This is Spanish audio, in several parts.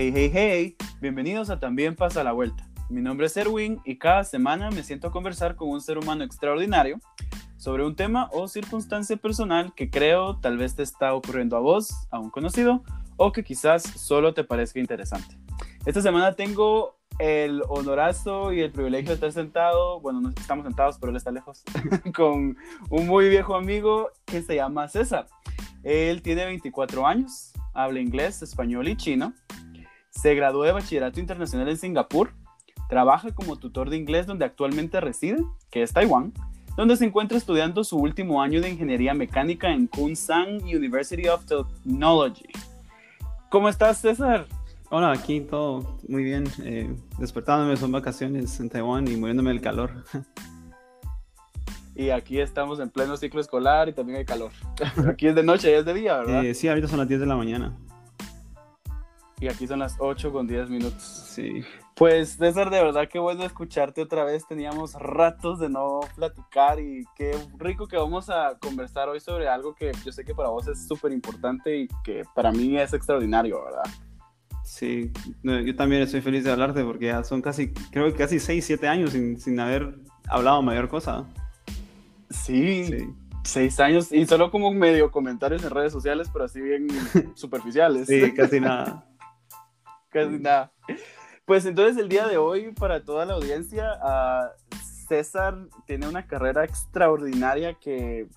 Hey, hey, hey, bienvenidos a También pasa la vuelta. Mi nombre es Erwin y cada semana me siento a conversar con un ser humano extraordinario sobre un tema o circunstancia personal que creo tal vez te está ocurriendo a vos, a un conocido, o que quizás solo te parezca interesante. Esta semana tengo el honorazo y el privilegio de estar sentado, bueno, no estamos sentados, pero él está lejos, con un muy viejo amigo que se llama César. Él tiene 24 años, habla inglés, español y chino. Se graduó de bachillerato internacional en Singapur. Trabaja como tutor de inglés donde actualmente reside, que es Taiwán, donde se encuentra estudiando su último año de ingeniería mecánica en Kunshan University of Technology. ¿Cómo estás, César? Hola, aquí todo muy bien. Eh, despertándome, son vacaciones en Taiwán y muriéndome del calor. Y aquí estamos en pleno ciclo escolar y también hay calor. Aquí es de noche y es de día, ¿verdad? Eh, sí, ahorita son las 10 de la mañana. Y aquí son las 8 con 10 minutos. Sí. Pues César, de verdad que bueno escucharte otra vez. Teníamos ratos de no platicar y qué rico que vamos a conversar hoy sobre algo que yo sé que para vos es súper importante y que para mí es extraordinario, ¿verdad? Sí, yo también estoy feliz de hablarte porque ya son casi, creo que casi 6, 7 años sin, sin haber hablado mayor cosa. Sí, seis años y solo como medio comentarios en redes sociales, pero así bien superficiales. Sí, casi nada. Casi nada. Pues entonces el día de hoy, para toda la audiencia, César tiene una carrera extraordinaria que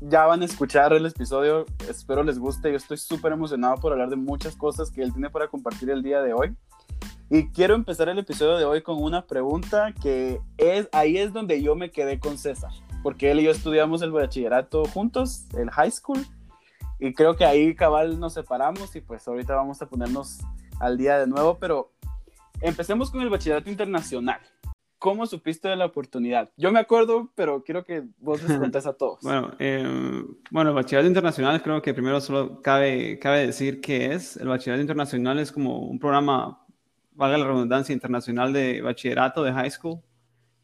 ya van a escuchar el episodio. Espero les guste. Yo estoy súper emocionado por hablar de muchas cosas que él tiene para compartir el día de hoy. Y quiero empezar el episodio de hoy con una pregunta que es, ahí es donde yo me quedé con César, porque él y yo estudiamos el bachillerato juntos, el high school, y creo que ahí cabal nos separamos y pues ahorita vamos a ponernos al día de nuevo, pero empecemos con el bachillerato internacional. ¿Cómo supiste de la oportunidad? Yo me acuerdo, pero quiero que vos les contes a todos. bueno, eh, bueno, el bachillerato internacional creo que primero solo cabe, cabe decir qué es. El bachillerato internacional es como un programa valga la redundancia, internacional de bachillerato, de high school,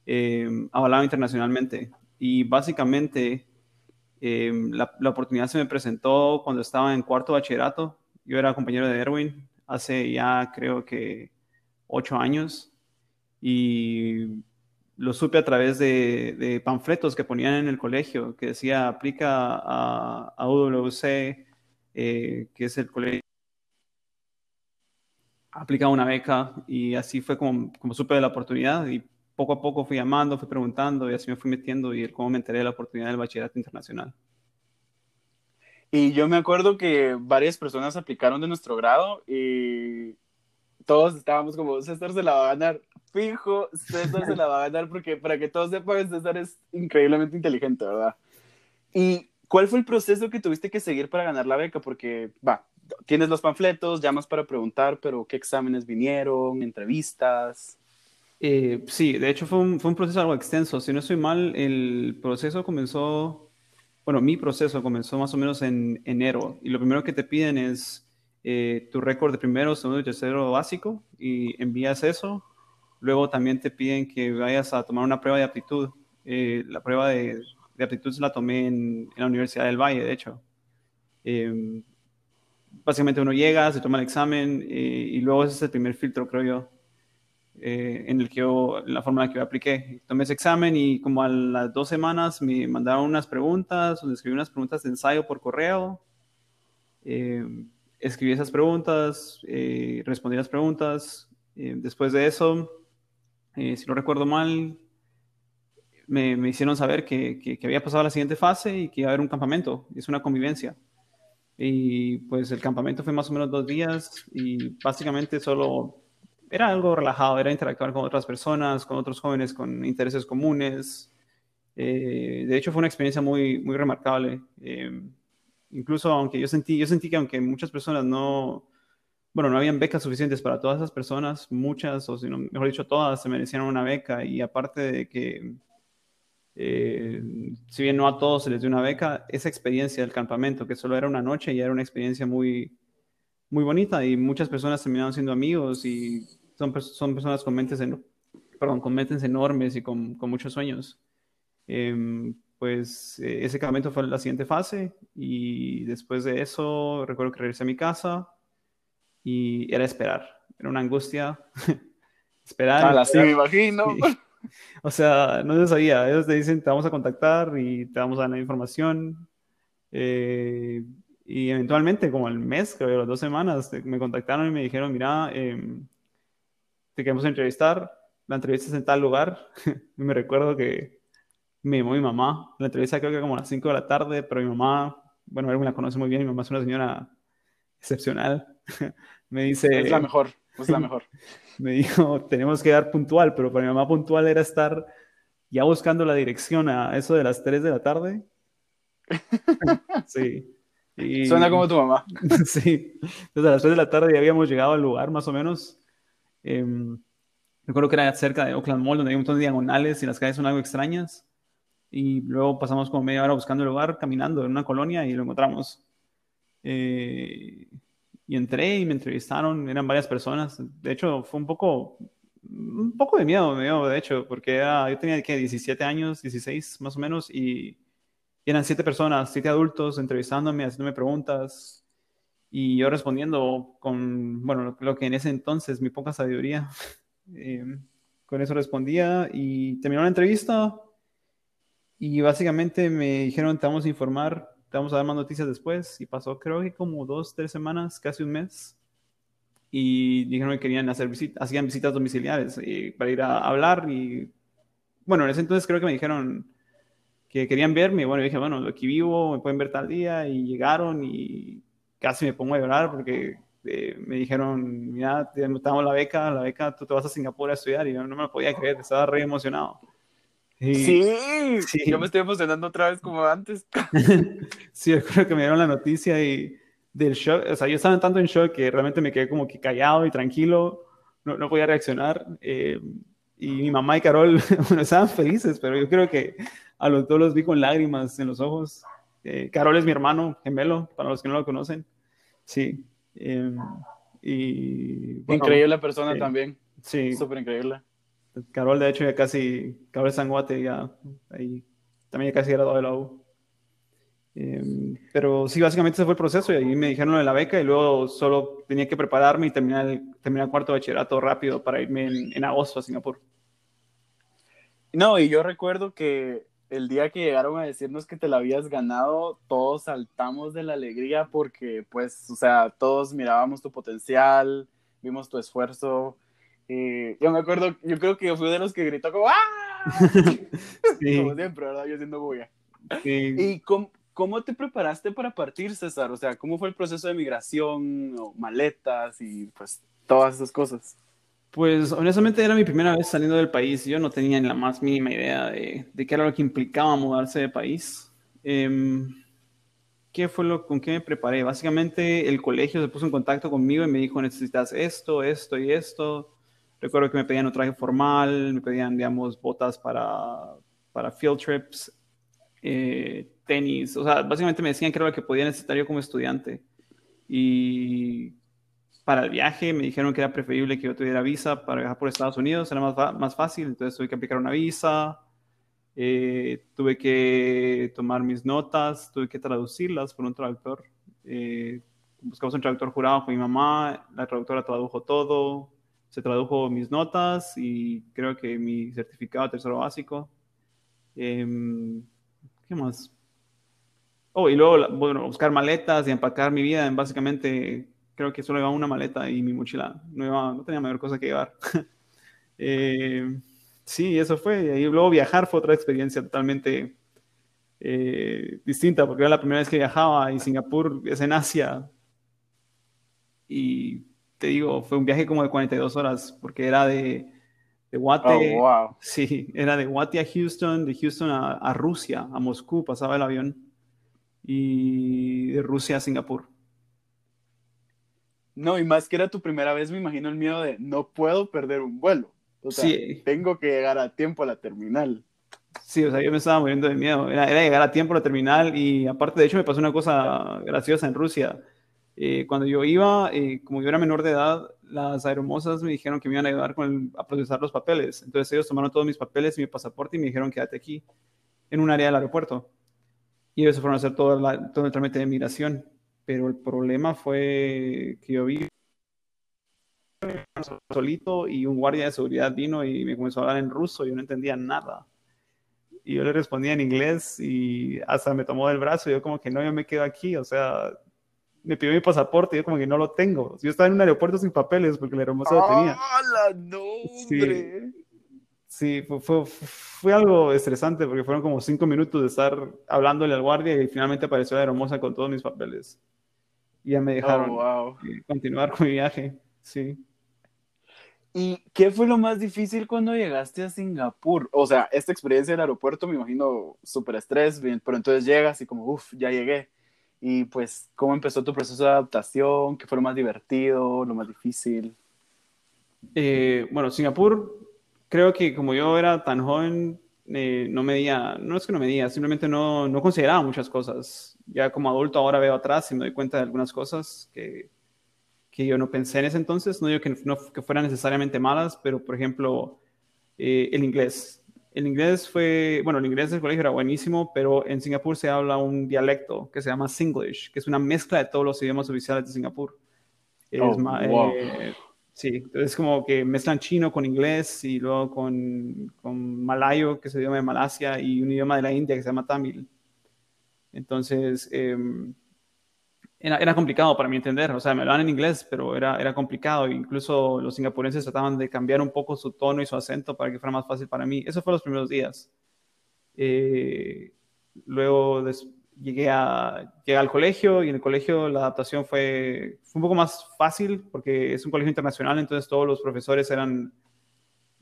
eh, avalado internacionalmente. Y básicamente eh, la, oportunidad se me presentó cuando estaba en cuarto bachillerato. Yo era compañero de Erwin hace ya creo que ocho años y lo supe a través de, panfletos que ponían en el colegio que decía aplica a, a UWC, eh, que es el colegio aplicado una beca y así fue como, como supe de la oportunidad poco a poco fui llamando, fui preguntando y así me fui metiendo y cómo me enteré de la oportunidad del bachillerato internacional. Y yo me acuerdo que varias personas aplicaron de nuestro grado y todos estábamos como, César se la va a ganar, fijo, César se la va a ganar porque para que todos sepan, César es increíblemente inteligente, ¿verdad? ¿Y cuál fue el proceso que tuviste que seguir para ganar la beca? Porque, va, tienes los panfletos, llamas para preguntar, pero ¿qué exámenes vinieron? ¿Entrevistas? Eh, sí, de hecho fue un, proceso algo extenso. Si no estoy mal, el proceso comenzó, bueno, mi proceso comenzó más o menos en enero. Y lo primero que te piden es eh, tu récord de primero, segundo y tercero básico y envías eso. Luego también te piden que vayas a tomar una prueba de aptitud. Eh, la prueba de, de, aptitud la tomé en, en, la Universidad del Valle, de hecho. Eh, básicamente uno llega, se toma el examen eh, y luego ese es el primer filtro, creo yo, eh, en el que yo, la forma en la que yo apliqué. Tomé ese examen y como a las dos semanas me mandaron unas preguntas, donde escribí unas preguntas de ensayo por correo. Eh, escribí esas preguntas, eh, respondí las preguntas. Eh, después de eso, eh, si no recuerdo mal, me, me hicieron saber que, que, que había pasado a la siguiente fase y que iba a haber un campamento. Es una convivencia. Y pues el campamento fue más o menos dos días y básicamente solo era algo relajado, era interactuar con otras personas, con otros jóvenes con intereses comunes. Eh, de hecho fue una experiencia muy, muy remarcable. Eh, incluso aunque yo sentí, yo sentí que aunque muchas personas no, bueno, no habían becas suficientes para todas esas personas, muchas, o si no, mejor dicho, todas se merecían una beca y aparte de que eh, si bien no a todos se les dio una beca, esa experiencia del campamento, que solo era una noche y era una experiencia muy, muy bonita y muchas personas terminaron siendo amigos y son, son personas con mentes, en, perdón, con mentes enormes y con, con muchos sueños. Eh, pues eh, ese campamento fue la siguiente fase y después de eso recuerdo que regresé a mi casa y era esperar. Era una angustia. esperar. Ah, sí, me imagino. O sea, no se sabía. Ellos te dicen, te vamos a contactar y te vamos a dar la información. Eh, y eventualmente, como el mes, creo, las dos semanas, me contactaron y me dijeron, mira, em, te queremos entrevistar. La entrevista es en tal lugar. me recuerdo que me llamó mi mamá. La entrevista creo que como a las 5 de la tarde, pero mi mamá, bueno, él me la conoce muy bien. Mi mamá es una señora excepcional. me dice... Es la mejor, es la mejor. me dijo, tenemos que dar puntual, pero para mi mamá puntual era estar ya buscando la dirección a eso de las 3 de la tarde. sí. Suena como tu mamá. sí. Entonces a las 3 de la tarde ya habíamos llegado al lugar más o menos. Eh, recuerdo que era cerca de Oakland Mall, donde hay un montón de diagonales y las calles son algo extrañas. Y luego pasamos como media hora buscando el lugar, caminando en una colonia y lo encontramos. Eh, y entré y me entrevistaron, eran varias personas. De hecho, fue un poco, un poco de miedo, de hecho, porque yo tenía que 17 años, 16 más o menos, y, eran siete personas, siete adultos entrevistándome, haciéndome preguntas, y yo respondiendo con, bueno, lo, que en ese entonces, mi poca sabiduría, eh, con eso respondía, y terminó la entrevista, y básicamente me dijeron, te vamos a informar te vamos a dar más noticias después. Y pasó creo que como dos, tres semanas, casi un mes. Y dijeron que querían hacer visitas, hacían visitas domiciliares y para ir a hablar. Y bueno, en ese entonces creo que me dijeron que querían verme. Bueno, dije, bueno, aquí vivo, me pueden ver tal día. Y llegaron y casi me pongo a llorar porque eh, me dijeron, mira, te damos la beca, la beca, tú te vas a Singapur a estudiar. Y yo no me lo podía creer, estaba re emocionado. Sí, yo me estoy emocionando otra vez como antes. sí, yo creo que me dieron la noticia y del shock, o sea, yo estaba tanto en shock que realmente me quedé como que callado y tranquilo, no, no podía reaccionar. Eh, y mi mamá y Carol, bueno, estaban felices, pero yo creo que a los dos los vi con lágrimas en los ojos. Eh, Carol es mi hermano gemelo, para los que no lo conocen. Sí. Em, y, increíble persona también. Sí. Súper increíble. Carol, de hecho, ya casi, Carol Sanguate, ya ahí también ya casi era de la U. Em, pero sí, básicamente ese fue el proceso y ahí me dijeron de la beca y luego solo tenía que prepararme y terminar el, terminar el cuarto bachillerato rápido para irme en, en, agosto a Singapur. No, y yo recuerdo que el día que llegaron a decirnos que te la habías ganado, todos saltamos de la alegría porque, pues, o sea, todos mirábamos tu potencial, vimos tu esfuerzo y yo me acuerdo, yo creo que yo fui de los que gritó como ¡Ah! Como siempre, ¿verdad? Yo haciendo bulla. ¿Y cómo, cómo, te preparaste para partir, César? O sea, ¿cómo fue el proceso de migración, o maletas y pues todas esas cosas? Pues honestamente era mi primera vez saliendo del país. Yo no tenía ni la más mínima idea de, qué era lo que implicaba mudarse de país. Em, ¿Qué fue lo con qué me preparé? Básicamente el colegio se puso en contacto conmigo y me dijo necesitas esto, esto y esto Recuerdo que me pedían un traje formal, me pedían, digamos, botas para, para field trips, eh, tenis, o sea, básicamente me decían que era lo que podía necesitar yo como estudiante. Y para el viaje me dijeron que era preferible que yo tuviera visa para viajar por Estados Unidos, era más, más fácil, entonces tuve que aplicar una visa, eh, tuve que tomar mis notas, tuve que traducirlas por un traductor. Eh, buscamos un traductor jurado con mi mamá, la traductora tradujo todo, se tradujo mis notas y creo que mi certificado tercero básico. Em, ¿Qué más? Oh, y luego, bueno, buscar maletas y empacar mi vida. En básicamente, creo que solo llevaba una maleta y mi mochila. No, no tenía mayor cosa que llevar. eh, sí, eso fue. Y luego viajar fue otra experiencia totalmente eh, distinta, porque era la primera vez que viajaba y Singapur es en Asia. Y te digo, fue un viaje como de 42 horas, porque era de, de Guate, oh, sí, era de Guate a Houston, de Houston a, Rusia, a Moscú, pasaba el avión, y de Rusia a Singapur. No, y más que era tu primera vez, me imagino el miedo de no puedo perder un vuelo. O sea, tengo que llegar a tiempo a la terminal. Sí, o sea, yo me estaba muriendo de miedo. Era, era, llegar a tiempo a la terminal y aparte, de hecho, me pasó una cosa graciosa en Rusia. Eh, cuando yo iba, eh, como yo era menor de edad, las aeromosas me dijeron que me iban a ayudar con a procesar los papeles. Entonces ellos tomaron todos mis papeles y mi pasaporte y me dijeron quédate aquí, en un área del aeropuerto. Y ellos fueron a hacer todo, todo el trámite de migración. Pero el problema fue que yo vi solito y un guardia de seguridad vino y me comenzó a hablar en ruso, yo no entendía nada. Y yo le respondía en inglés y hasta me tomó del brazo y yo como que no, yo me quedo aquí, o sea, me pidió mi pasaporte y yo como que no lo tengo. Yo estaba en un aeropuerto sin papeles porque el hermoso lo tenía. ¡Hala, no, hombre! Sí, fue, fue, fue, algo estresante porque fueron como cinco minutos de estar hablándole al guardia y finalmente apareció la hermosa con todos mis papeles. Y ya me dejaron oh, continuar con mi viaje, sí. ¿Y qué fue lo más difícil cuando llegaste a Singapur? O sea, esta experiencia del aeropuerto me imagino súper estrés, pero entonces llegas y como, uff, ya llegué. Y pues, ¿cómo empezó tu proceso de adaptación? ¿Qué fue lo más divertido, lo más difícil? Eh, bueno, Singapur, creo que como yo era tan joven, eh, no medía, no es que no medía, simplemente no, no consideraba muchas cosas. Ya como adulto ahora veo atrás y me doy cuenta de algunas cosas que que yo no pensé en ese entonces. No digo que, no, que fueran necesariamente malas, pero por ejemplo, eh, el inglés. El inglés fue, bueno, el inglés del colegio era buenísimo, pero en Singapur se habla un dialecto que se llama Singlish, que es una mezcla de todos los idiomas oficiales de Singapur. Oh, wow. eh, sí, es como que mezclan chino con inglés y luego con, con malayo, que es el idioma de Malasia, y un idioma de la India que se llama Tamil. Entonces, eh, era, complicado para mí entender, o sea, me hablaban en inglés, pero era, era complicado, incluso los singapurenses trataban de cambiar un poco su tono y su acento para que fuera más fácil para mí. Eso fue los primeros días. Eh, luego llegué, a, llegué al colegio y en el colegio la adaptación fue un poco más fácil porque es un colegio internacional, entonces todos los profesores eran,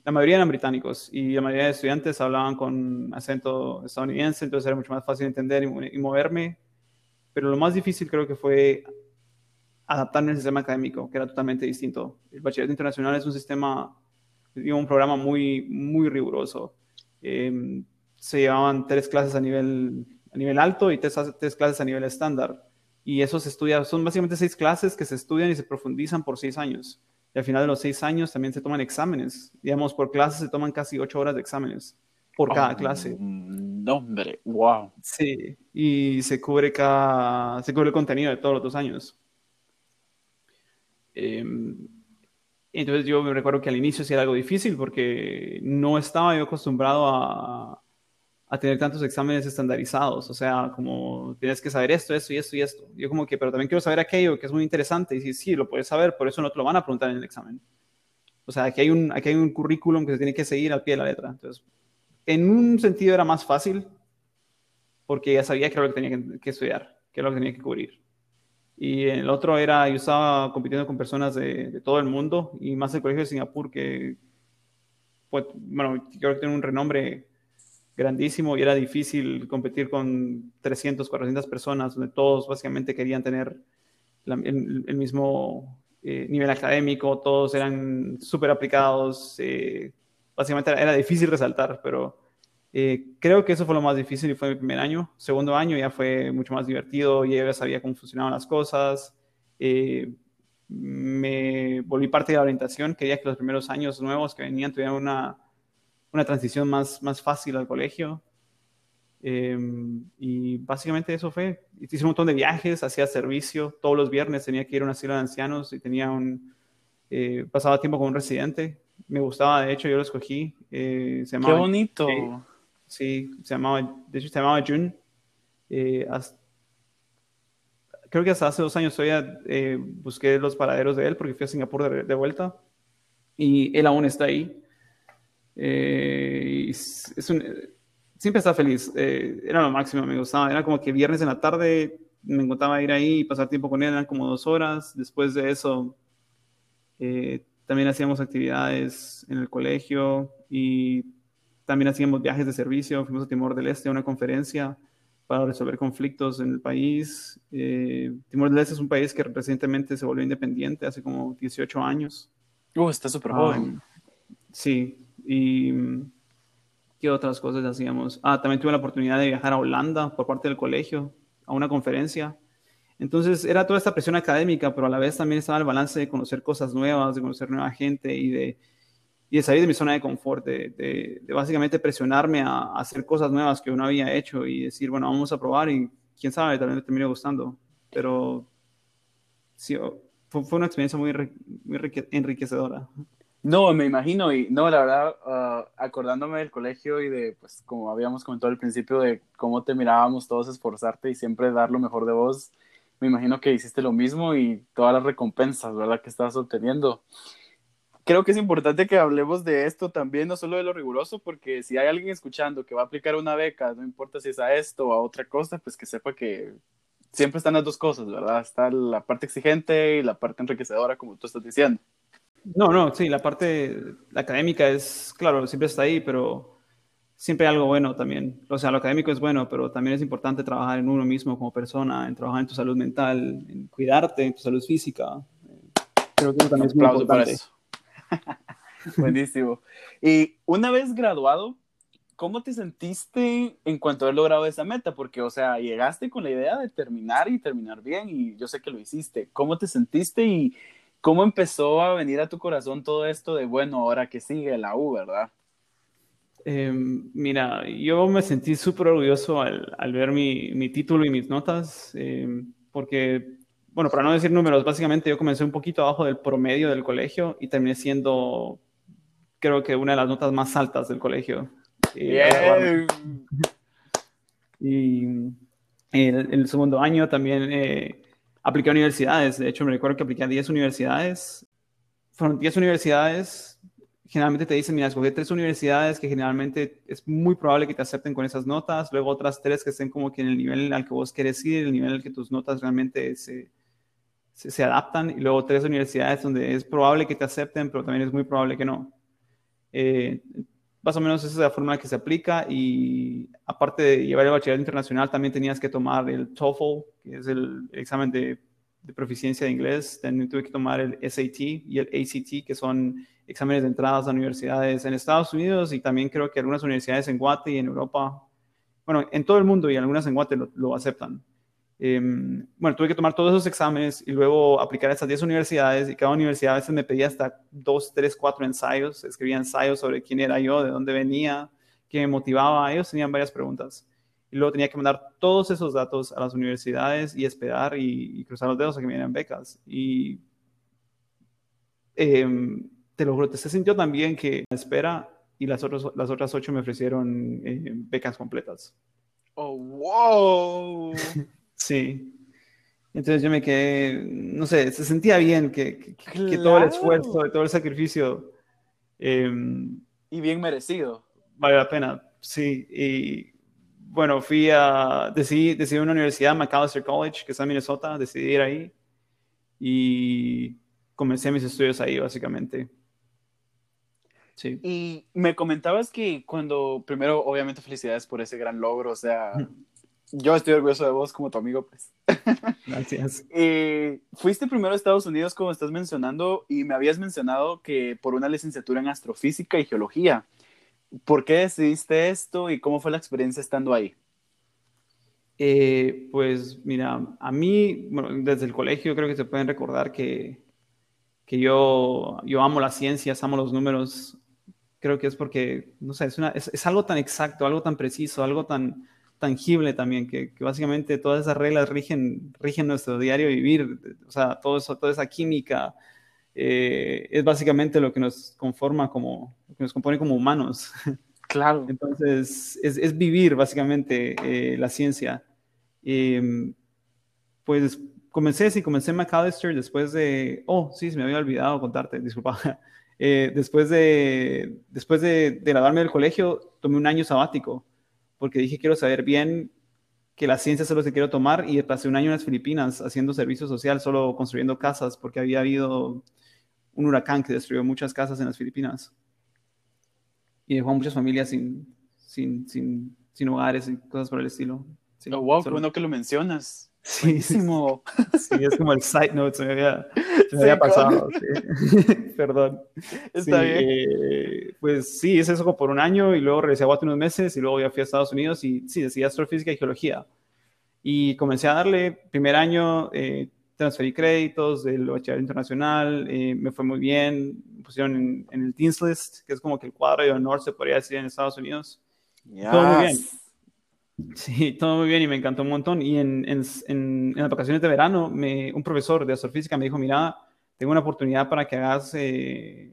la mayoría eran británicos y la mayoría de estudiantes hablaban con acento estadounidense, entonces era mucho más fácil entender y, y moverme pero lo más difícil creo que fue adaptarme al sistema académico, que era totalmente distinto. El bachillerato internacional es un sistema, un programa muy, muy riguroso. Em, se llevaban tres clases a nivel, a nivel alto y tres, tres clases a nivel estándar. Y eso se estudia, son básicamente seis clases que se estudian y se profundizan por seis años. Y al final de los seis años también se toman exámenes. Digamos, por clase se toman casi ocho horas de exámenes por cada clase. Mm, hombre, wow. Sí, y se cubre cada, se cubre el contenido de todos los dos años. Em, entonces yo me recuerdo que al inicio sí era algo difícil porque no estaba yo acostumbrado a, a tener tantos exámenes estandarizados, o sea, como tienes que saber esto, esto y esto y esto. Yo como que, pero también quiero saber aquello que es muy interesante y sí, sí, lo puedes saber, por eso no te lo van a preguntar en el examen. O sea, aquí hay un, aquí hay un currículum que se tiene que seguir al pie de la letra. Entonces, en un sentido era más fácil porque ya sabía que era lo que tenía que, estudiar, que era lo que tenía que cubrir. Y el otro era, yo estaba compitiendo con personas de, todo el mundo y más el colegio de Singapur que, pues, bueno, creo que tiene un renombre grandísimo y era difícil competir con 300, 400 personas donde todos básicamente querían tener el, mismo eh, nivel académico, todos eran súper aplicados, eh, básicamente era, difícil resaltar, pero eh, creo que eso fue lo más difícil y fue mi primer año. Segundo año ya fue mucho más divertido, ya sabía cómo funcionaban las cosas. Eh, me volví parte de la orientación, quería que los primeros años nuevos que venían tuvieran una, una transición más, más fácil al colegio. Em, y básicamente eso fue. Hice un montón de viajes, hacía servicio. Todos los viernes tenía que ir a un asilo de ancianos y tenía un, eh, pasaba tiempo con un residente me gustaba, de hecho yo lo escogí. Eh, se llamaba, Qué bonito. sí, se llamaba, de hecho se llamaba Jun. Eh, creo que hasta hace dos años todavía eh, busqué los paraderos de él porque fui a Singapur de, vuelta y él aún está ahí. Es, siempre está feliz, era lo máximo, me gustaba. Era como que viernes en la tarde me encontraba ir ahí y pasar tiempo con él, eran como dos horas. Después de eso, eh, también hacíamos actividades en el colegio y también hacíamos viajes de servicio. Fuimos a Timor del Este a una conferencia para resolver conflictos en el país. Eh, Timor del Este es un país que recientemente se volvió independiente hace como 18 años. Uh, está súper joven. sí, y ¿qué otras cosas hacíamos? Ah, también tuve la oportunidad de viajar a Holanda por parte del colegio a una conferencia entonces era toda esta presión académica, pero a la vez también estaba el balance de conocer cosas nuevas, de conocer nueva gente y de, y de salir de mi zona de confort, de, básicamente presionarme a, hacer cosas nuevas que uno había hecho y decir, bueno, vamos a probar y quién sabe, también me termine gustando. Pero sí, fue, una experiencia muy, muy enriquecedora. No, me imagino, y no, la verdad, ah, acordándome del colegio y de, pues, como habíamos comentado al principio, de cómo te mirábamos todos esforzarte y siempre dar lo mejor de vos, me imagino que hiciste lo mismo y todas las recompensas, ¿verdad?, que estabas obteniendo. Creo que es importante que hablemos de esto también, no solo de lo riguroso, porque si hay alguien escuchando que va a aplicar una beca, no importa si es a esto o a otra cosa, pues que sepa que siempre están las dos cosas, ¿verdad? Está la parte exigente y la parte enriquecedora, como tú estás diciendo. No, no, sí, la parte académica es, claro, siempre está ahí, pero siempre hay algo bueno también. O sea, lo académico es bueno, pero también es importante trabajar en uno mismo como persona, en trabajar en tu salud mental, en cuidarte, en tu salud física. Creo que eso también es muy importante. Buenísimo. Y una vez graduado, ¿cómo te sentiste en cuanto a haber logrado esa meta? Porque, o sea, llegaste con la idea de terminar y terminar bien y yo sé que lo hiciste. ¿Cómo te sentiste y ¿Cómo empezó a venir a tu corazón todo esto de, bueno, ahora que sigue la U, verdad? Em, mira, yo me sentí súper orgulloso al, al ver mi, mi, título y mis notas, em, porque, bueno, para no decir números, básicamente yo comencé un poquito abajo del promedio del colegio y terminé siendo, creo que una de las notas más altas del colegio. Bien. Y el, el segundo año también eh, apliqué a universidades. De hecho, me recuerdo que apliqué a 10 universidades. Fueron 10 universidades. Generalmente te dicen, mira, escoge tres universidades que generalmente es muy probable que te acepten con esas notas. Luego otras tres que estén como que en el nivel al que vos querés ir, el nivel al que tus notas realmente se, se, adaptan. Y luego tres universidades donde es probable que te acepten, pero también es muy probable que no. Eh, más o menos esa es la forma que se aplica y aparte de llevar el bachillerato internacional también tenías que tomar el TOEFL, que es el examen de, de, proficiencia de inglés, también tuve que tomar el SAT y el ACT, que son exámenes de entradas a universidades en Estados Unidos y también creo que algunas universidades en Guate y en Europa, bueno, en todo el mundo y algunas en Guate lo, lo aceptan. Em, bueno, tuve que tomar todos esos exámenes y luego aplicar a estas 10 universidades y cada universidad a veces me pedía hasta 2, 3, 4 ensayos, escribía ensayos sobre quién era yo, de dónde venía, qué me motivaba. Ellos tenían varias preguntas. Y luego tenía que mandar todos esos datos a las universidades y esperar y, cruzar los dedos a que me dieran becas. Y em, te lo juro, te se sintió también que espera y las, otras las otras ocho me ofrecieron eh, becas completas. Oh, wow. Sí. Entonces yo me quedé, no sé, se sentía bien que, que, todo el esfuerzo, todo el sacrificio. Em, y bien merecido. Vale la pena, sí. Y bueno, fui a, decidí, decidí una universidad, McAllister College, que está en Minnesota, decidí ir ahí. Y comencé mis estudios ahí, básicamente. Sí. Y me comentabas que cuando, primero, obviamente felicidades por ese gran logro, o sea, yo estoy orgulloso de vos como tu amigo, pues. Gracias. eh, fuiste primero a Estados Unidos, como estás mencionando, y me habías mencionado que por una licenciatura en astrofísica y geología. ¿Por qué decidiste esto y cómo fue la experiencia estando ahí? Eh, pues mira, a mí, bueno, desde el colegio creo que se pueden recordar que, que yo, yo amo las ciencias, amo los números. Creo que es porque, no sé, es, una, es, es algo tan exacto, algo tan preciso, algo tan, tangible también, que, básicamente todas esas reglas rigen, rigen nuestro diario vivir, o sea, todo eso, toda esa química eh, es básicamente lo que nos conforma como, lo que nos compone como humanos. Claro. Entonces, es, es vivir básicamente eh, la ciencia. Em, pues comencé, sí, comencé en McAllister después de, oh, sí, se me había olvidado contarte, disculpa. Eh, después de, después de, de graduarme del colegio, tomé un año sabático porque dije quiero saber bien que la ciencia solo se quiero tomar y pasé un año en las Filipinas haciendo servicio social, solo construyendo casas, porque había habido un huracán que destruyó muchas casas en las Filipinas y dejó a muchas familias sin, sin, sin, sin hogares y cosas por el estilo. Sí, oh, wow, qué bueno que lo mencionas. Sí, sí, es como el side note, se me había, se me había pasado. Perdón. Está bien. Eh, pues sí, es eso por un año y luego regresé a Guate unos meses y luego ya fui a Estados Unidos y sí, decía astrofísica y geología. Y comencé a darle, primer año, eh, transferí créditos del bachillerato internacional, eh, me fue muy bien, me pusieron en, el Teams List, que es como que el cuadro de honor se podría decir en Estados Unidos. Todo muy bien Sí, todo muy bien y me encantó un montón. Y en, en, en, las vacaciones de verano, me, un profesor de astrofísica me dijo, mira, tengo una oportunidad para que hagas eh,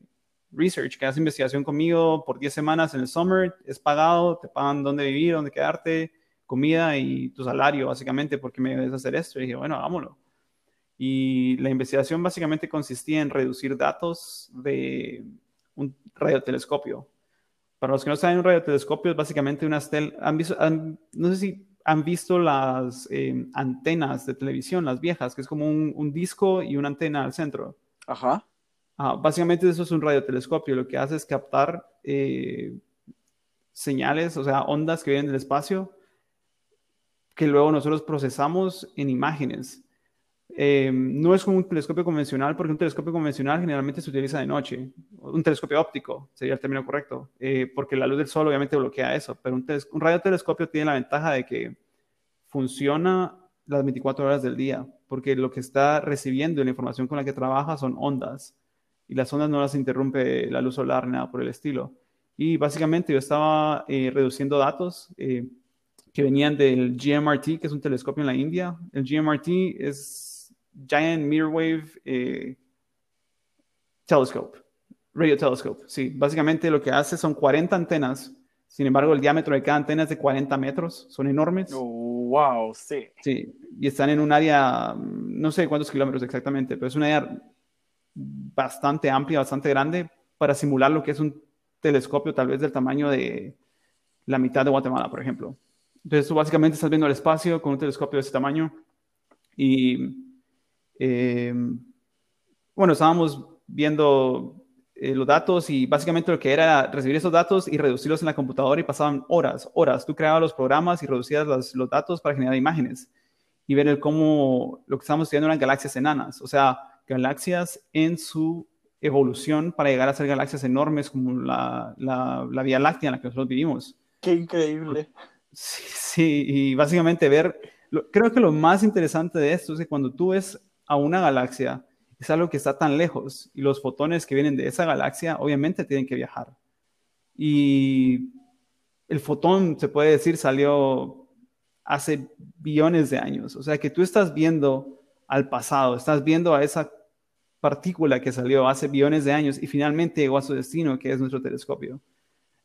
research, que hagas investigación conmigo por 10 semanas en el summer, es pagado, te pagan dónde vivir, dónde quedarte, comida y tu salario, básicamente, porque me debes hacer esto. Y dije, bueno, hagámoslo. Y la investigación básicamente consistía en reducir datos de un radiotelescopio. Para los que no saben, un radiotelescopio es básicamente una estel... ¿Han visto, no sé si han visto las eh, antenas de televisión, las viejas, que es como un, disco y una antena al centro. Ajá. básicamente eso es un radiotelescopio. Lo que hace es captar eh, señales, o sea, ondas que vienen del espacio, que luego nosotros procesamos en imágenes. Eh, no es como un telescopio convencional, porque un telescopio convencional generalmente se utiliza de noche. Un telescopio óptico sería el término correcto, eh, porque la luz del sol obviamente bloquea eso, pero un, un radiotelescopio tiene la ventaja de que funciona las 24 horas del día, porque lo que está recibiendo la información con la que trabaja son ondas, y las ondas no las interrumpe la luz solar ni nada por el estilo. Y básicamente yo estaba eh, reduciendo datos que venían del GMRT, que es un telescopio en la India. El GMRT es Giant Mirrorwave eh, Telescope, Radio Telescope. Sí, básicamente lo que hace son 40 antenas. Sin embargo, el diámetro de cada antena es de 40 metros. Son enormes. Oh, wow, sí. Sí, y están en un área, no sé cuántos kilómetros exactamente, pero es un área bastante amplia, bastante grande para simular lo que es un telescopio tal vez del tamaño de la mitad de Guatemala, por ejemplo. Entonces, tú básicamente estás viendo el espacio con un telescopio de ese tamaño y eh, bueno, estábamos viendo eh, los datos y básicamente lo que era recibir esos datos y reducirlos en la computadora y pasaban horas, horas. Tú creabas los programas y reducías los, los datos para generar imágenes y ver el cómo lo que estábamos estudiando eran galaxias enanas, o sea, galaxias en su evolución para llegar a ser galaxias enormes como la, la, la Vía Láctea en la que nosotros vivimos. Qué increíble. Sí, sí y básicamente ver, creo que lo más interesante de esto es que cuando tú ves a una galaxia es algo que está tan lejos y los fotones que vienen de esa galaxia obviamente tienen que viajar. Y el fotón, se puede decir, salió hace billones de años. O sea que tú estás viendo al pasado, estás viendo a esa partícula que salió hace billones de años y finalmente llegó a su destino, que es nuestro telescopio.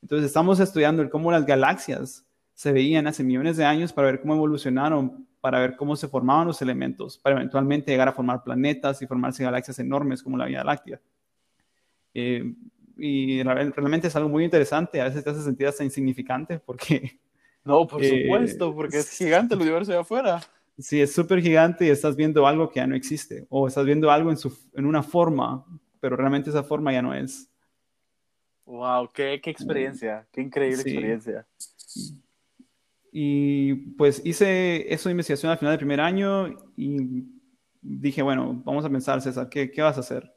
Entonces estamos estudiando cómo las galaxias se veían hace millones de años para ver cómo evolucionaron para ver cómo se formaban los elementos, para eventualmente llegar a formar planetas y formarse galaxias enormes como la Vía Láctea. Eh, y realmente es algo muy interesante, a veces te hace sentir hasta insignificante porque... No, por eh, supuesto, porque es gigante el universo de afuera. Sí, es súper gigante y estás viendo algo que ya no existe, o estás viendo algo en, su, en una forma, pero realmente esa forma ya no es. Wow, qué, qué experiencia, qué increíble experiencia. Y pues hice eso de investigación al final del primer año y dije, bueno, vamos a pensar, César, ¿qué, qué vas a hacer?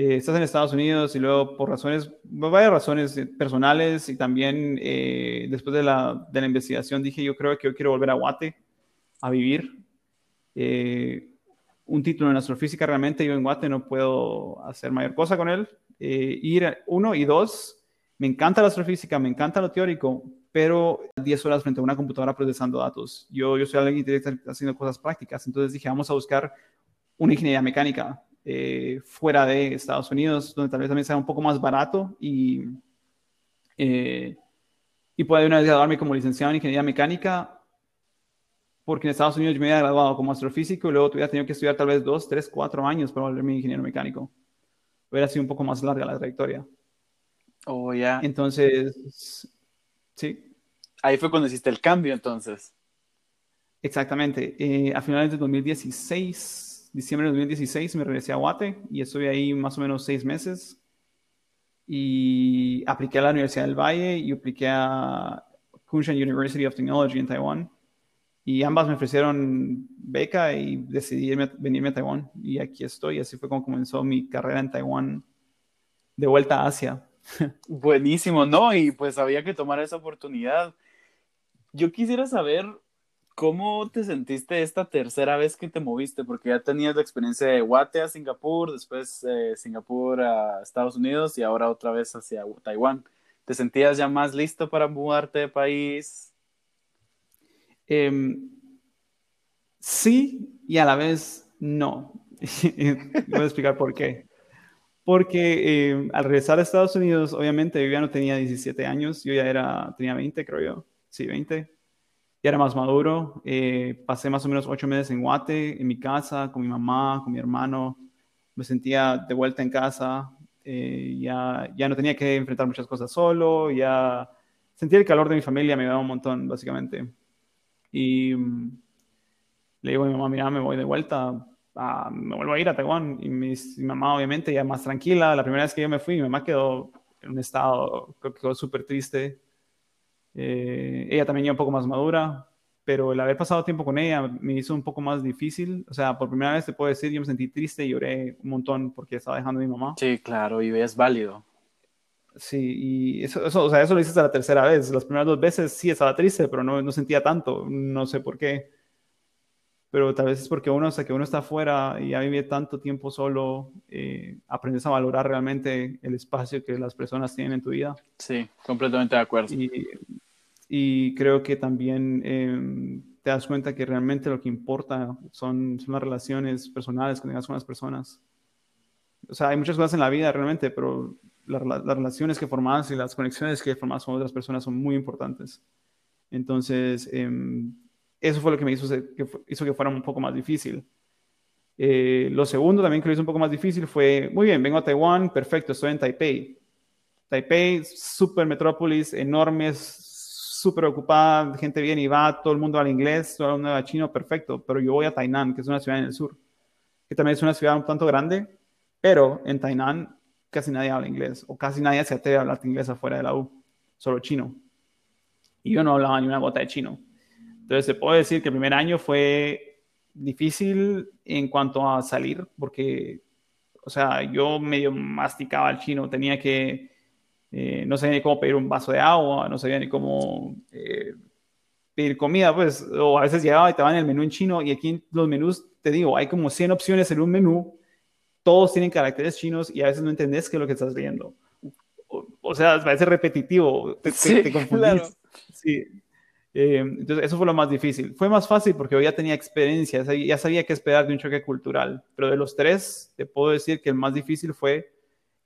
Eh, estás en Estados Unidos y luego por razones, varias razones personales y también eh, después de la, de la, investigación dije, yo creo que yo quiero volver a Guate a vivir. Eh, un título en astrofísica, realmente yo en Guate no puedo hacer mayor cosa con él. ir uno y dos, me encanta la astrofísica, me encanta lo teórico, pero 10 horas frente a una computadora procesando datos. Yo, yo soy alguien que está haciendo cosas prácticas, entonces dije, vamos a buscar una ingeniería mecánica eh, fuera de Estados Unidos, donde tal vez también sea un poco más barato y, eh, y pueda una vez graduarme como licenciado en ingeniería mecánica, porque en Estados Unidos yo me había graduado como astrofísico y luego hubiera tenido que estudiar tal vez dos, tres, cuatro años para volverme ingeniero mecánico. Hubiera sido un poco más larga la trayectoria. Oh, ya. Entonces, Sí. Ahí fue cuando hiciste el cambio entonces. Exactamente. Eh, a finales de 2016, diciembre de 2016, me regresé a Guate y estuve ahí más o menos seis meses. Y apliqué a la Universidad del Valle y apliqué a Kunshan University of Technology en Taiwán. Y ambas me ofrecieron beca y decidí venirme a Taiwán. Y aquí estoy. Así fue como comenzó mi carrera en Taiwán de vuelta a Asia. Buenísimo, ¿no? Y pues había que tomar esa oportunidad. Yo quisiera saber cómo te sentiste esta tercera vez que te moviste, porque ya tenías la experiencia de Guate a Singapur, después eh, Singapur a Estados Unidos y ahora otra vez hacia Taiwán. ¿Te sentías ya más listo para mudarte de país? Em, sí y a la vez no. Voy a explicar por qué. Porque em, al regresar a Estados Unidos, obviamente yo no tenía 17 años, yo ya era, tenía 20 creo yo, sí, 20. Ya era más maduro, eh, pasé más o menos 8 meses en Guate, en mi casa, con mi mamá, con mi hermano, me sentía de vuelta en casa, eh, ya, ya no tenía que enfrentar muchas cosas solo, ya sentía el calor de mi familia, me ayudaba un montón, básicamente. Y mm, le digo a mi mamá, mira, me voy de vuelta, me vuelvo a ir a Taiwán. Y mi, mamá, obviamente, ya más tranquila. La primera vez que yo me fui, mi mamá quedó en un estado, creo que súper triste. Eh, ella también ya un poco más madura, pero el haber pasado tiempo con ella me hizo un poco más difícil. O sea, por primera vez te puedo decir, yo me sentí triste y lloré un montón porque estaba dejando a mi mamá. Sí, claro, y es válido. Sí, y eso, eso, o sea, eso lo hice hasta la tercera vez. Las primeras dos veces sí estaba triste, pero no, no sentía tanto, no sé por qué. Pero tal vez es porque uno, hasta que uno está afuera y ya vive tanto tiempo solo, eh, aprendes a valorar realmente el espacio que las personas tienen en tu vida. Sí, completamente de acuerdo. Y, y creo que también em, te das cuenta que realmente lo que importa son, son las relaciones personales que tengas con las personas. O sea, hay muchas cosas en la vida realmente, pero las relaciones que formas y las conexiones que formas con otras personas son muy importantes. Entonces, em, eso fue lo que me hizo que, hizo que fuera un poco más difícil. Eh, lo segundo también que lo hizo un poco más difícil fue, muy bien, vengo a Taiwán, perfecto, estoy en Taipei. Taipei, super metrópolis, enorme, súper ocupada, gente viene y va, todo el mundo habla inglés, todo el mundo habla chino, perfecto, pero yo voy a Tainan, que es una ciudad en el sur, que también es una ciudad un tanto grande, pero en Tainan casi nadie habla inglés, o casi nadie se atreve a hablar inglés afuera de la U, solo chino. Y yo no hablaba ni una gota de chino. Entonces, se puede decir que el primer año fue difícil en cuanto a salir, porque, o sea, yo medio masticaba el chino, tenía que, eh, no sabía ni cómo pedir un vaso de agua, no sabía ni cómo eh, pedir comida, pues, o a veces llegaba y te van el menú en chino, y aquí en los menús, te digo, hay como 100 opciones en un menú, todos tienen caracteres chinos y a veces no entendés qué es lo que estás leyendo. O, sea, parece repetitivo, te, sí, te, Sí. Eh, entonces, eso fue lo más difícil. Fue más fácil porque yo ya tenía experiencia, ya sabía qué esperar de un choque cultural, pero de los tres, te puedo decir que el más difícil fue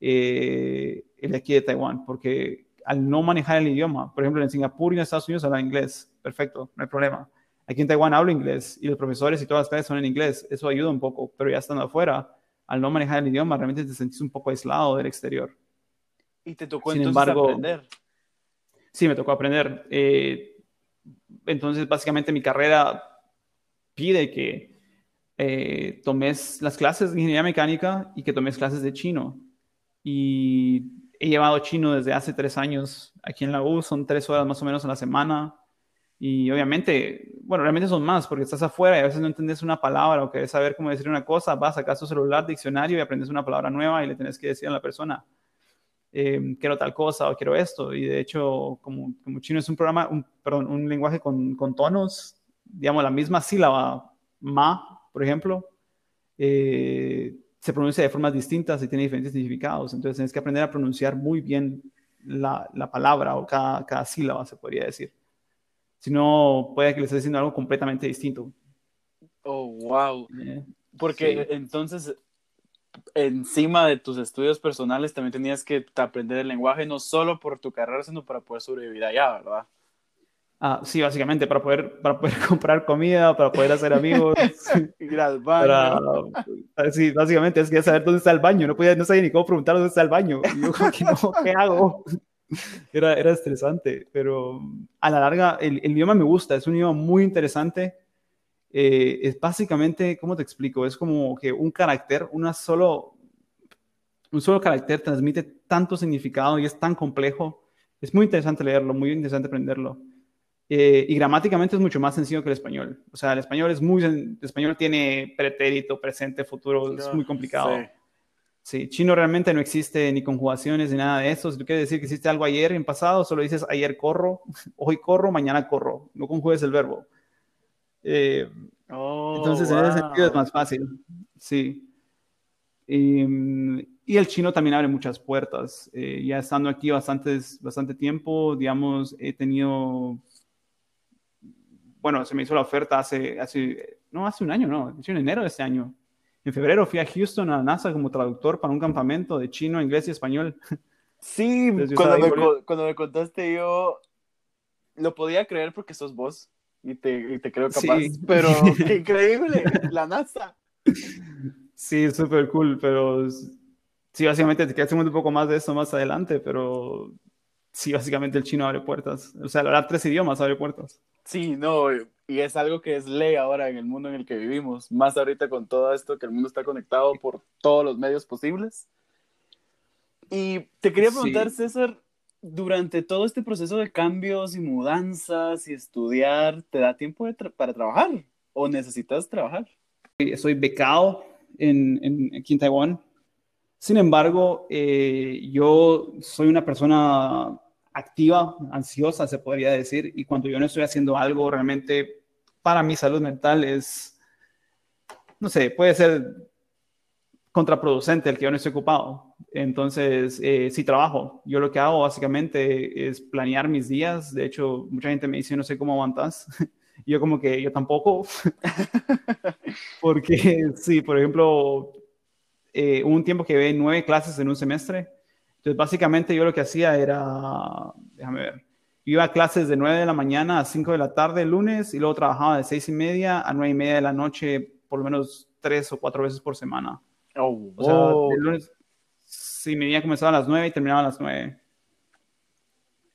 eh, de aquí de Taiwán, porque al no manejar el idioma, por ejemplo, en Singapur y en Estados Unidos habla inglés, perfecto, no hay problema. Aquí en Taiwán hablo inglés y los profesores y todas las clases son en inglés, eso ayuda un poco, pero ya estando afuera, al no manejar el idioma, realmente te sentís un poco aislado del exterior. ¿Y te tocó Sin entonces embargo, aprender? Sí, me tocó aprender. Eh, entonces, básicamente mi carrera pide que eh, tomes las clases de ingeniería mecánica y que tomes clases de chino. Y he llevado chino desde hace tres años aquí en la U, son tres horas más o menos a la semana. Y obviamente, bueno, realmente son más porque estás afuera y a veces no entiendes una palabra o quieres saber cómo decir una cosa, vas, a tu celular, diccionario y aprendes una palabra nueva y le tienes que decir a la persona, eh, quiero tal cosa o quiero esto. Y de hecho, como, como chino es un programa, un, perdón, un lenguaje con, con, tonos, digamos, la misma sílaba, ma, por ejemplo, eh, se pronuncia de formas distintas y tiene diferentes significados. Entonces tienes que aprender a pronunciar muy bien la, la palabra o cada, cada sílaba, se podría decir si no puede que le estés diciendo algo completamente distinto. Oh, wow. Eh, Porque entonces, encima de tus estudios personales, también tenías que aprender el lenguaje, no solo por tu carrera, sino para poder sobrevivir allá, ¿verdad? Ah, sí, básicamente, para poder, para poder comprar comida, para poder hacer amigos. Ir al baño. Sí, básicamente es que saber dónde está el baño. No, podía, no sabía ni cómo preguntar dónde está el baño. Y yo, ¿qué, no, ¿qué hago? era, era estresante, pero a la larga el, idioma me gusta, es un idioma muy interesante. Eh, es básicamente, ¿cómo te explico? Es como que un carácter, una solo, un solo carácter transmite tanto significado y es tan complejo. Es muy interesante leerlo, muy interesante aprenderlo. Eh, y gramáticamente es mucho más sencillo que el español. O sea, el español es muy, el español tiene pretérito, presente, futuro, es muy complicado. Sí, chino realmente no existe ni conjugaciones ni nada de eso. Si tú quieres decir que existe algo ayer en pasado, solo dices ayer corro, hoy corro, mañana corro. No conjugues el verbo. Eh, oh, entonces, en ese sentido es más fácil. Sí. Y, el chino también abre muchas puertas. Eh, ya estando aquí bastantes, bastante tiempo, digamos, he tenido bueno, se me hizo la oferta hace, hace, no, hace un año, no, en enero de este año. En febrero fui a Houston a la NASA como traductor para un campamento de chino, inglés y español. Sí, cuando me, cuando me, contaste yo lo podía creer porque sos vos y te, y te creo capaz, pero qué increíble, la NASA. Sí, súper cool, pero sí, básicamente te quedas un poco más de eso más adelante, pero sí, básicamente el chino abre puertas. O sea, hablar tres idiomas abre puertas. Sí, no, y es algo que es ley ahora en el mundo en el que vivimos, más ahorita con todo esto que el mundo está conectado por todos los medios posibles. Y te quería preguntar, César, durante todo este proceso de cambios y mudanzas y estudiar, ¿te da tiempo para trabajar o necesitas trabajar? Soy becado en, en, aquí en Taiwán. Sin embargo, eh, yo soy una persona activa, ansiosa, se podría decir, y cuando yo no estoy haciendo algo realmente para mi salud mental es, no sé, puede ser contraproducente el que yo no esté ocupado. Entonces, eh, si trabajo, yo lo que hago básicamente es planear mis días. De hecho, mucha gente me dice, no sé cómo aguantas. yo como que yo tampoco. Porque sí, por ejemplo, eh, un tiempo que ve nueve clases en un semestre entonces, básicamente yo lo que hacía era, déjame ver, iba a clases de 9 de la mañana a 5 de la tarde el lunes y luego trabajaba de 6 y media a 9 y media de la noche por lo menos tres o cuatro veces por semana. Oh, o sea, el lunes, sí, mi día comenzaba a las 9 y terminaba a las 9.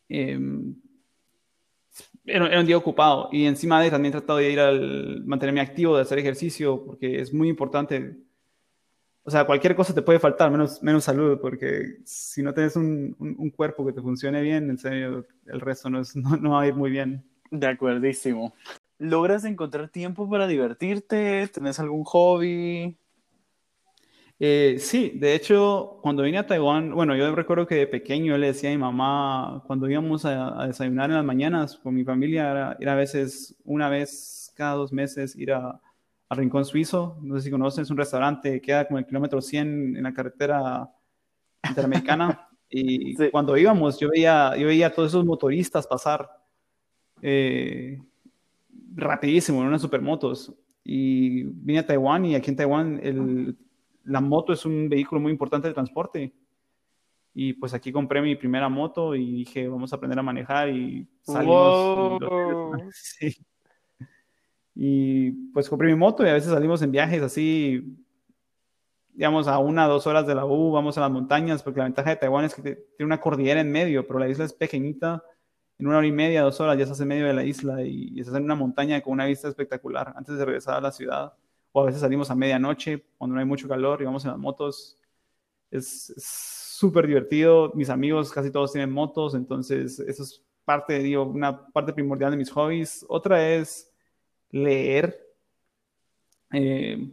Em, era, era, un día ocupado y encima de también he tratado de ir al mantenerme activo, de hacer ejercicio, porque es muy importante o sea, cualquier cosa te puede faltar, menos, menos salud, porque si no tienes un, un, cuerpo que te funcione bien, en serio, el resto no, es, no, no, va a ir muy bien. De acuerdísimo. ¿Logras encontrar tiempo para divertirte? ¿Tenés algún hobby? Eh, sí, de hecho, cuando vine a Taiwán, bueno, yo recuerdo que de pequeño yo le decía a mi mamá, cuando íbamos a, a desayunar en las mañanas con mi familia, era, era, a veces una vez cada dos meses ir a, al Rincón Suizo. No sé si conocen, es un restaurante que queda como el kilómetro 100 en la carretera interamericana. y cuando íbamos, yo veía, yo veía a todos esos motoristas pasar eh, rapidísimo en unas supermotos. Y vine a Taiwán y aquí en Taiwán el, la moto es un vehículo muy importante de transporte. Y pues aquí compré mi primera moto y dije, vamos a aprender a manejar y salimos. sí. Y pues compré mi moto y a veces salimos en viajes así, digamos, a una, dos horas de la U, vamos a las montañas, porque la ventaja de Taiwán es que tiene una cordillera en medio, pero la isla es pequeñita, en una hora y media, dos horas ya estás en medio de la isla y, estás en una montaña con una vista espectacular antes de regresar a la ciudad. O a veces salimos a medianoche cuando no hay mucho calor y vamos en las motos. Es súper divertido. Mis amigos casi todos tienen motos, entonces eso es parte, digo, una parte primordial de mis hobbies. Otra es leer. Eh,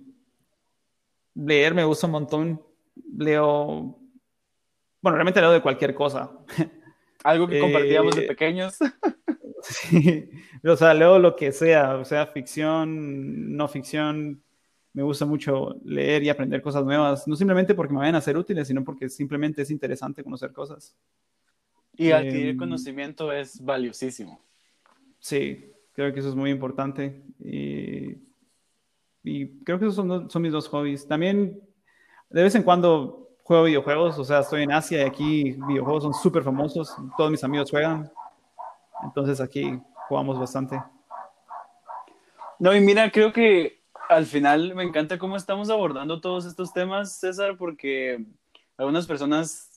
leer me gusta un montón. Leo, bueno, realmente leo de cualquier cosa. Algo que compartíamos de eh, pequeños. sí, o sea, leo lo que sea, o sea, ficción, no ficción. Me gusta mucho leer y aprender cosas nuevas, no simplemente porque me vayan a ser útiles, sino porque simplemente es interesante conocer cosas. Y adquirir em, conocimiento es valiosísimo. Sí, Creo que eso es muy importante. Y, creo que esos son, son mis dos hobbies. También, de vez en cuando juego videojuegos, o sea, estoy en Asia y aquí videojuegos son súper famosos, todos mis amigos juegan, entonces aquí jugamos bastante. No, y mira, creo que al final me encanta cómo estamos abordando todos estos temas, César, porque algunas personas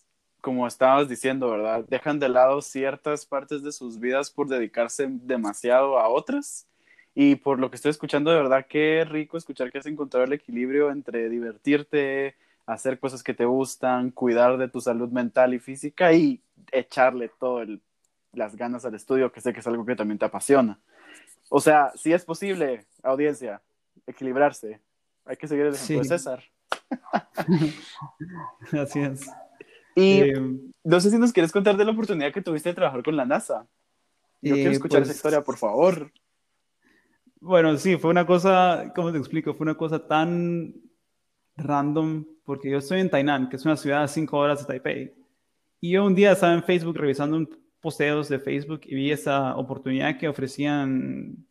como estabas diciendo, ¿verdad? Dejan de lado ciertas partes de sus vidas por dedicarse demasiado a otras. Y por lo que estoy escuchando, de verdad, qué rico escuchar que has encontrado el equilibrio entre divertirte, hacer cosas que te gustan, cuidar de tu salud mental y física y echarle todas las ganas al estudio, que sé que es algo que también te apasiona. O sea, si es posible, audiencia, equilibrarse. Hay que seguir el ejemplo de César. Así es. Y eh, no sé si nos quieres contar de la oportunidad que tuviste de trabajar con la NASA. Yo quiero eh, escuchar esa pues, historia, por favor. Bueno, sí, fue una cosa, ¿cómo te explico? Fue una cosa tan random, porque yo estoy en Tainan, que es una ciudad a cinco horas de Taipei. Y yo un día estaba en Facebook revisando un posteos de Facebook y vi esa oportunidad que ofrecían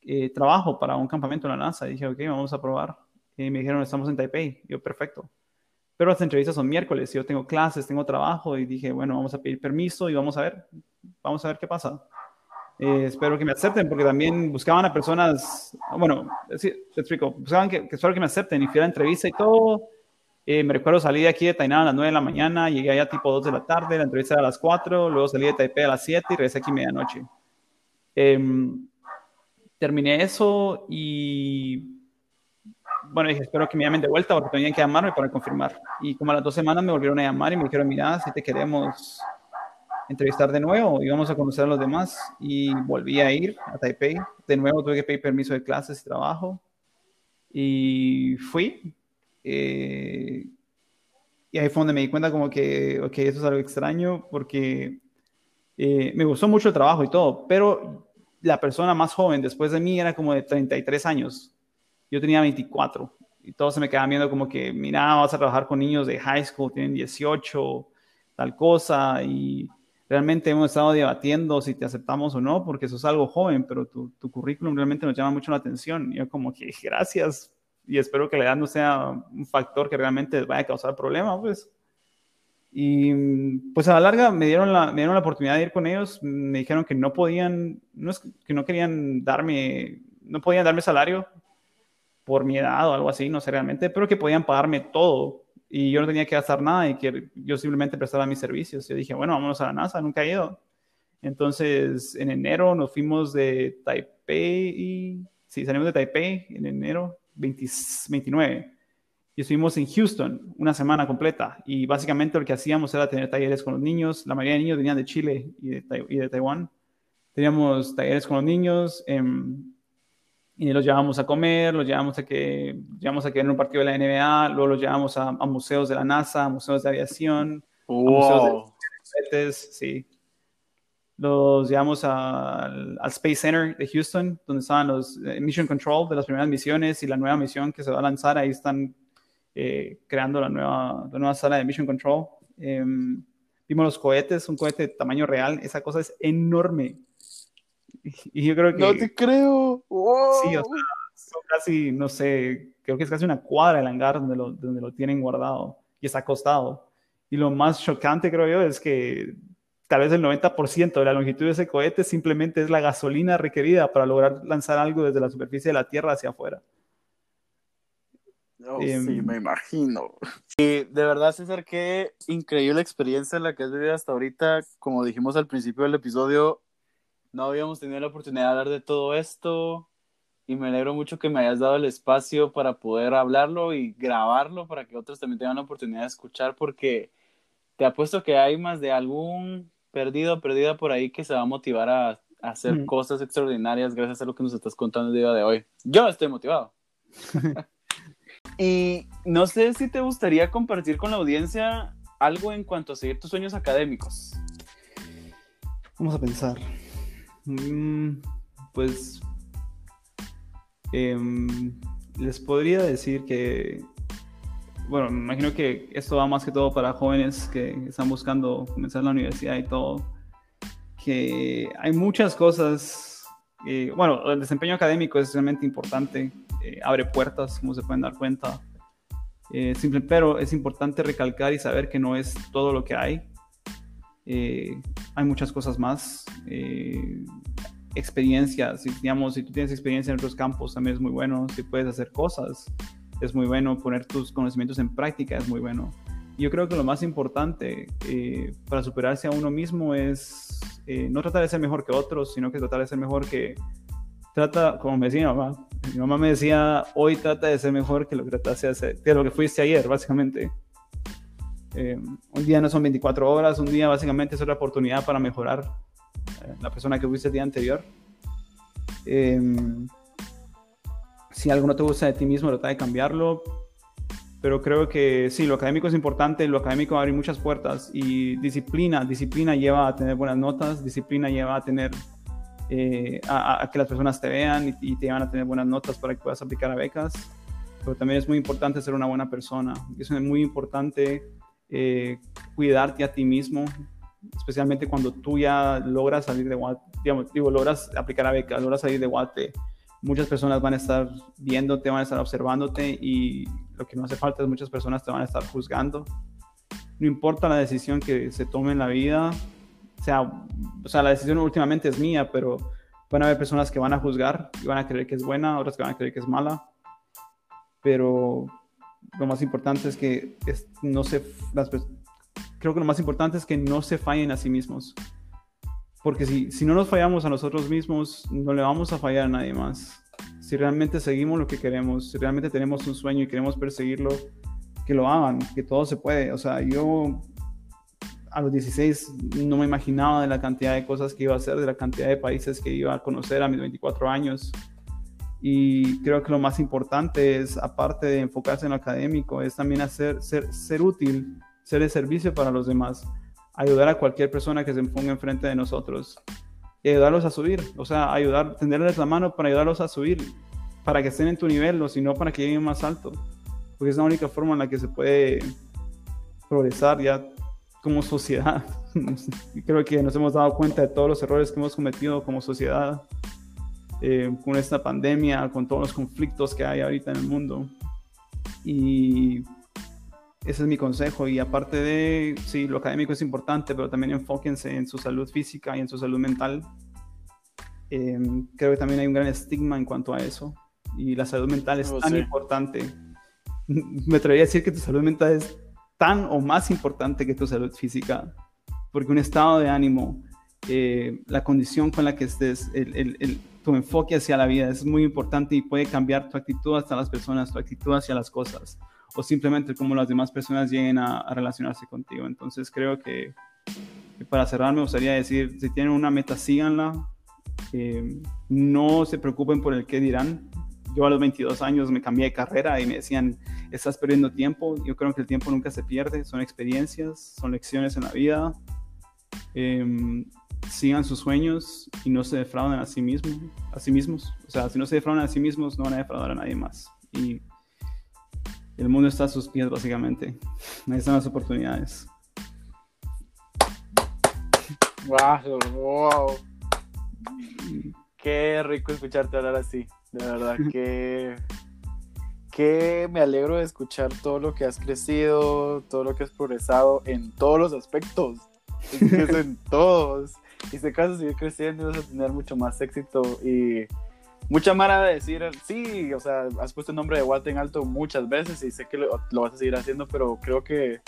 eh, trabajo para un campamento en la NASA. Y dije, ok, vamos a probar. Y me dijeron, estamos en Taipei. yo, perfecto. Pero las entrevistas son miércoles, yo tengo clases, tengo trabajo y dije, bueno, vamos a pedir permiso y vamos a ver, vamos a ver qué pasa. Eh, espero que me acepten porque también buscaban a personas, bueno, sí, te explico, buscaban que, espero que me acepten y fui a la entrevista y todo. Eh, me recuerdo salí de aquí de Tainan a las 9 de la mañana, llegué allá tipo 2 de la tarde, la entrevista era a las 4, luego salí de Taipei a las 7 y regresé aquí medianoche. Em, terminé eso y bueno, dije, espero que me llamen de vuelta porque tenían que llamarme para confirmar. Y como a las dos semanas me volvieron a llamar y me dijeron, mira, si te queremos entrevistar de nuevo y vamos a conocer a los demás. Y volví a ir a Taipei. De nuevo tuve que pedir permiso de clases y trabajo. Y fui. Eh, y ahí fue donde me di cuenta como que, ok, eso es algo extraño porque eh, me gustó mucho el trabajo y todo, pero la persona más joven después de mí era como de 33 años yo tenía 24 y todos se me quedaban viendo como que, mira, vas a trabajar con niños de high school, tienen 18, tal cosa, y realmente hemos estado debatiendo si te aceptamos o no, porque eso es algo joven, pero tu, tu currículum realmente nos llama mucho la atención. Y yo como que, gracias, y espero que la edad no sea un factor que realmente vaya a causar problemas, pues. Y pues a la larga me dieron la, me dieron la oportunidad de ir con ellos, me dijeron que no podían, no es, que no querían darme, no podían darme salario, por mi edad o algo así, no sé realmente, pero que podían pagarme todo y yo no tenía que gastar nada y que yo simplemente prestaba mis servicios. Yo dije, bueno, vámonos a la NASA, nunca he ido. Entonces, en enero nos fuimos de Taipei, y, sí, salimos de Taipei en enero 29 y estuvimos en Houston una semana completa y básicamente lo que hacíamos era tener talleres con los niños. La mayoría de niños venían de Chile y de, y Taiwán. Teníamos talleres con los niños. En, y los llevamos a comer, los llevamos a que, llevamos a que en un partido de la NBA, luego los llevamos a, museos de la NASA, a museos de aviación, a museos de sí. Los llevamos al, Space Center de Houston, donde estaban los eh, Mission Control de las primeras misiones y la nueva misión que se va a lanzar. Ahí están eh, creando la nueva, la nueva sala de Mission Control. Em, vimos los cohetes, un cohete de tamaño real. Esa cosa es enorme. Y yo creo que... No te creo. Sí, o sea, son casi, no sé, creo que es casi una cuadra el hangar donde lo, donde lo tienen guardado y está acostado. Y lo más chocante, creo yo, es que tal vez el 90% de la longitud de ese cohete simplemente es la gasolina requerida para lograr lanzar algo desde la superficie de la Tierra hacia afuera. Oh, sí, em, me imagino. Y de verdad, César, qué increíble experiencia la que has vivido hasta ahorita. Como dijimos al principio del episodio, no habíamos tenido la oportunidad de hablar de todo esto y me alegro mucho que me hayas dado el espacio para poder hablarlo y grabarlo para que otros también tengan la oportunidad de escuchar porque te apuesto que hay más de algún perdido o perdida por ahí que se va a motivar a, hacer cosas extraordinarias gracias a lo que nos estás contando el día de hoy. Yo estoy motivado. y no sé si te gustaría compartir con la audiencia algo en cuanto a seguir tus sueños académicos. Vamos a pensar. Mm, pues em, les podría decir que, bueno, me imagino que esto va más que todo para jóvenes que están buscando comenzar la universidad y todo, que hay muchas cosas, bueno, el desempeño académico es realmente importante, eh, abre puertas, como se pueden dar cuenta, eh, simple, pero es importante recalcar y saber que no es todo lo que hay. Eh, hay muchas cosas más. Eh, experiencia, si, digamos, si tú tienes experiencia en otros campos también es muy bueno. Si puedes hacer cosas, es muy bueno. Poner tus conocimientos en práctica es muy bueno. Yo creo que lo más importante eh, para superarse a uno mismo es no tratar de ser mejor que otros, sino que tratar de ser mejor que... Trata, como me decía mi mamá, mi mamá me decía, hoy trata de ser mejor que lo que trataste hacer, que lo que fuiste ayer, básicamente. Eh, un día no son 24 horas, un día básicamente es otra oportunidad para mejorar eh, la persona que fuiste el día anterior. Eh, si algo no te gusta de ti mismo, trata de cambiarlo. Pero creo que sí, lo académico es importante, lo académico va a abrir muchas puertas y disciplina, disciplina lleva a tener buenas notas, disciplina lleva a tener a, que las personas te vean y, y, te van a tener buenas notas para que puedas aplicar a becas. Pero también es muy importante ser una buena persona. Es muy importante eh, cuidarte a ti mismo, especialmente cuando tú ya logras salir de Guate, digamos, digo, logras aplicar a becas, logras salir de Guate, muchas personas van a estar viéndote, van a estar observándote y lo que no hace falta es muchas personas te van a estar juzgando. No importa la decisión que se tome en la vida, o sea, o sea, la decisión últimamente es mía, pero van a haber personas que van a juzgar y van a creer que es buena, otras que van a creer que es mala. Pero lo más importante es que no se, las, creo que lo más importante es que no se fallen a sí mismos. Porque si, si no nos fallamos a nosotros mismos, no le vamos a fallar a nadie más. Si realmente seguimos lo que queremos, si realmente tenemos un sueño y queremos perseguirlo, que lo hagan, que todo se puede. O sea, yo a los 16 no me imaginaba de la cantidad de cosas que iba a hacer, de la cantidad de países que iba a conocer a mis 24 años. Y creo que lo más importante es, aparte de enfocarse en lo académico, es también hacer, ser, ser útil, ser de servicio para los demás, ayudar a cualquier persona que se ponga enfrente de nosotros y ayudarlos a subir, o sea, ayudar, tenderles la mano para ayudarlos a subir, para que estén en tu nivel, o si no, para que lleguen más alto, porque es la única forma en la que se puede progresar ya como sociedad. Creo que nos hemos dado cuenta de todos los errores que hemos cometido como sociedad eh, con esta pandemia, con todos los conflictos que hay ahorita en el mundo. Y ese es mi consejo. Y aparte de, sí, lo académico es importante, pero también enfóquense en su salud física y en su salud mental. Eh, creo que también hay un gran estigma en cuanto a eso. Y la salud mental es oh, tan importante. Me atrevería a decir que tu salud mental es tan o más importante que tu salud física. Porque un estado de ánimo, eh, la condición con la que estés, el, el, tu enfoque hacia la vida es muy importante y puede cambiar tu actitud hacia las personas, tu actitud hacia las cosas o simplemente cómo las demás personas lleguen a, relacionarse contigo. Entonces creo que, para cerrar me gustaría decir, si tienen una meta, síganla. Eh, no se preocupen por el qué dirán. Yo a los 22 años me cambié de carrera y me decían, estás perdiendo tiempo. Yo creo que el tiempo nunca se pierde, son experiencias, son lecciones en la vida. Em, sigan sus sueños y no se defrauden a sí mismos, a sí mismos. O sea, si no se defraudan a sí mismos, no van a defraudar a nadie más. Y el mundo está a sus pies, básicamente. Ahí están las oportunidades. Wow, wow. Qué rico escucharte hablar así. De verdad que, que me alegro de escuchar todo lo que has crecido, todo lo que has progresado en todos los aspectos. en todos. Y si acaso seguir creciendo y vas a tener mucho más éxito y mucha mara de decir, sí, o sea, has puesto el nombre de Walt en alto muchas veces y sé que lo, vas a seguir haciendo, pero creo que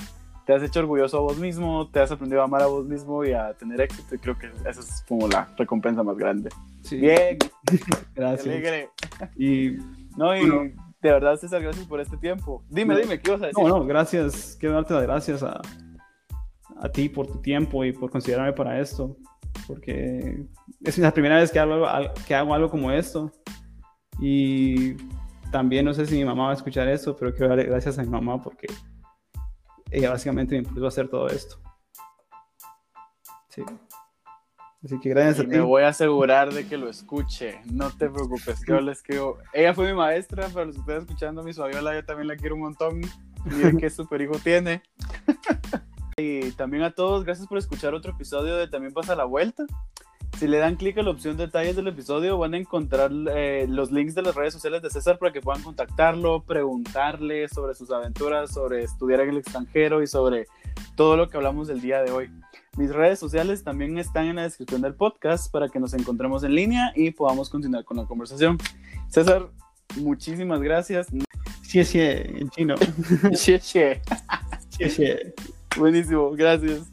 te has hecho orgulloso a vos mismo, te has aprendido a amar a vos mismo y a tener éxito y creo que esa es como la recompensa más grande. Bien, gracias. Y, no, y de verdad, César, gracias por este tiempo. Dime, dime, ¿qué ibas a decir? No, no, gracias, quiero darte las gracias a, a ti por tu tiempo y por considerarme para esto porque es la primera vez que hago, que hago algo como esto. Y también no sé si mi mamá va a escuchar eso, pero quiero darle gracias a mi mamá porque ella básicamente me impulsó a hacer todo esto. Sí. Así que gracias a ti. Me voy a asegurar de que lo escuche. No te preocupes, yo le escribo. Ella fue mi maestra, pero si ustedes escuchando mi Fabiola, yo también la quiero un montón. Miren qué super hijo tiene. Y también a todos, gracias por escuchar otro episodio de También pasa la vuelta. Si le dan clic a la opción detalles del episodio, van a encontrar eh, los links de las redes sociales de César para que puedan contactarlo, preguntarle sobre sus aventuras, sobre estudiar en el extranjero y sobre todo lo que hablamos del día de hoy. Mis redes sociales también están en la descripción del podcast para que nos encontremos en línea y podamos continuar con la conversación. César, muchísimas gracias. Sí, sí, en chino. Sí, sí. Sí, sí. Buenísimo, gracias.